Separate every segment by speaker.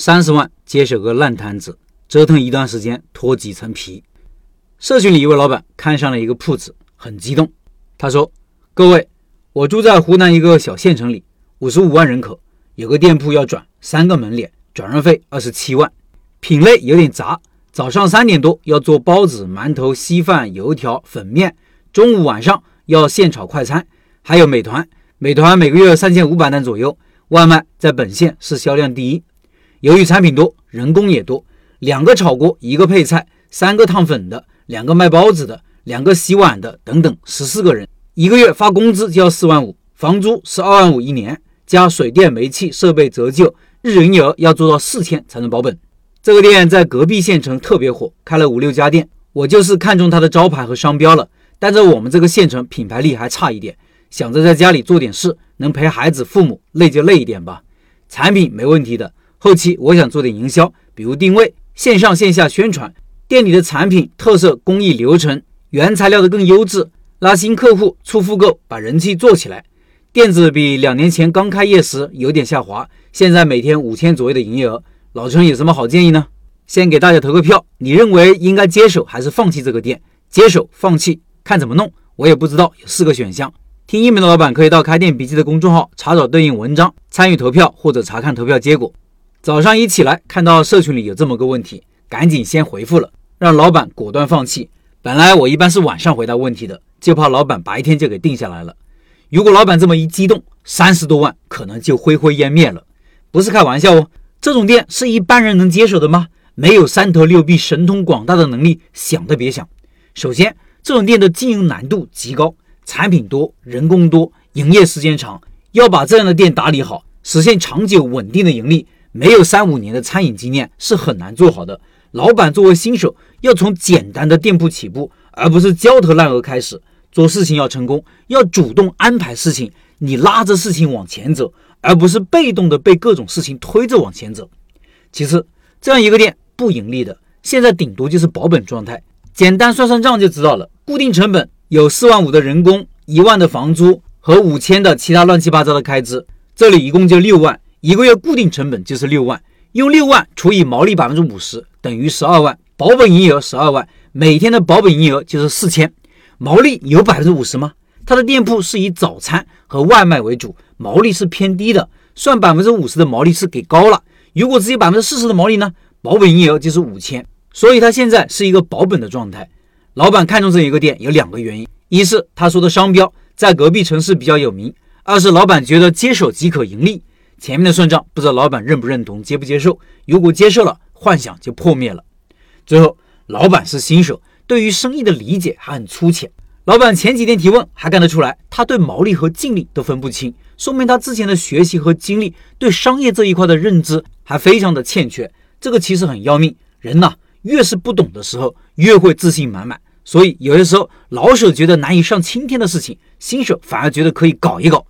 Speaker 1: 三十万接手个烂摊子，折腾一段时间脱几层皮。社区里一位老板看上了一个铺子，很激动。他说：“各位，我住在湖南一个小县城里，五十五万人口，有个店铺要转，三个门脸，转让费二十七万，品类有点杂。早上三点多要做包子、馒头、稀饭、油条、粉面，中午晚上要现炒快餐，还有美团。美团每个月三千五百单左右，外卖在本县是销量第一。”由于产品多，人工也多，两个炒锅，一个配菜，三个烫粉的，两个卖包子的，两个洗碗的，等等，十四个人，一个月发工资就要四万五，房租是二万五一年，加水电煤气设备折旧，日营业额要做到四千才能保本。这个店在隔壁县城特别火，开了五六家店。我就是看中它的招牌和商标了，但在我们这个县城品牌力还差一点，想着在家里做点事，能陪孩子、父母，累就累一点吧。产品没问题的。后期我想做点营销，比如定位、线上线下宣传，店里的产品特色、工艺流程、原材料的更优质，拉新客户、促复购，把人气做起来。店子比两年前刚开业时有点下滑，现在每天五千左右的营业额。老陈有什么好建议呢？先给大家投个票，你认为应该接手还是放弃这个店？接手、放弃，看怎么弄。我也不知道，有四个选项。听音频的老板可以到开店笔记的公众号查找对应文章，参与投票或者查看投票结果。早上一起来看到社群里有这么个问题，赶紧先回复了，让老板果断放弃。本来我一般是晚上回答问题的，就怕老板白天就给定下来了。如果老板这么一激动，三十多万可能就灰灰烟灭了。不是开玩笑哦，这种店是一般人能接手的吗？没有三头六臂、神通广大的能力，想都别想。首先，这种店的经营难度极高，产品多，人工多，营业时间长，要把这样的店打理好，实现长久稳定的盈利。没有三五年的餐饮经验是很难做好的。老板作为新手，要从简单的店铺起步，而不是焦头烂额开始做事情。要成功，要主动安排事情，你拉着事情往前走，而不是被动的被各种事情推着往前走。其次，这样一个店不盈利的，现在顶多就是保本状态。简单算算账就知道了，固定成本有四万五的人工，一万的房租和五千的其他乱七八糟的开支，这里一共就六万。一个月固定成本就是六万，用六万除以毛利百分之五十，等于十二万，保本营业额十二万，每天的保本营业额就是四千，毛利有百分之五十吗？他的店铺是以早餐和外卖为主，毛利是偏低的，算百分之五十的毛利是给高了。如果只有百分之四十的毛利呢？保本营业额就是五千，所以他现在是一个保本的状态。老板看中这一个店有两个原因：一是他说的商标在隔壁城市比较有名；二是老板觉得接手即可盈利。前面的算账不知道老板认不认同，接不接受？如果接受了，幻想就破灭了。最后，老板是新手，对于生意的理解还很粗浅。老板前几天提问还看得出来，他对毛利和净利都分不清，说明他之前的学习和经历对商业这一块的认知还非常的欠缺。这个其实很要命。人呐，越是不懂的时候，越会自信满满。所以有些时候，老手觉得难以上青天的事情，新手反而觉得可以搞一搞。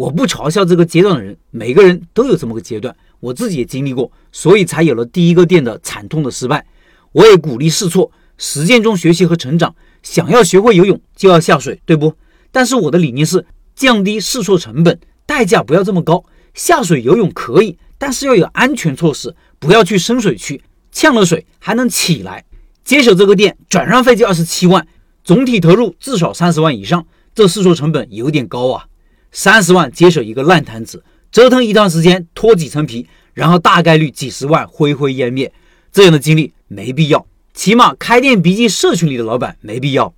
Speaker 1: 我不嘲笑这个阶段的人，每个人都有这么个阶段，我自己也经历过，所以才有了第一个店的惨痛的失败。我也鼓励试错，实践中学习和成长。想要学会游泳，就要下水，对不？但是我的理念是降低试错成本，代价不要这么高。下水游泳可以，但是要有安全措施，不要去深水区，呛了水还能起来。接手这个店，转让费就二十七万，总体投入至少三十万以上，这试错成本有点高啊。三十万接手一个烂摊子，折腾一段时间脱几层皮，然后大概率几十万灰灰烟灭，这样的经历没必要。起码开店笔记社群里的老板没必要。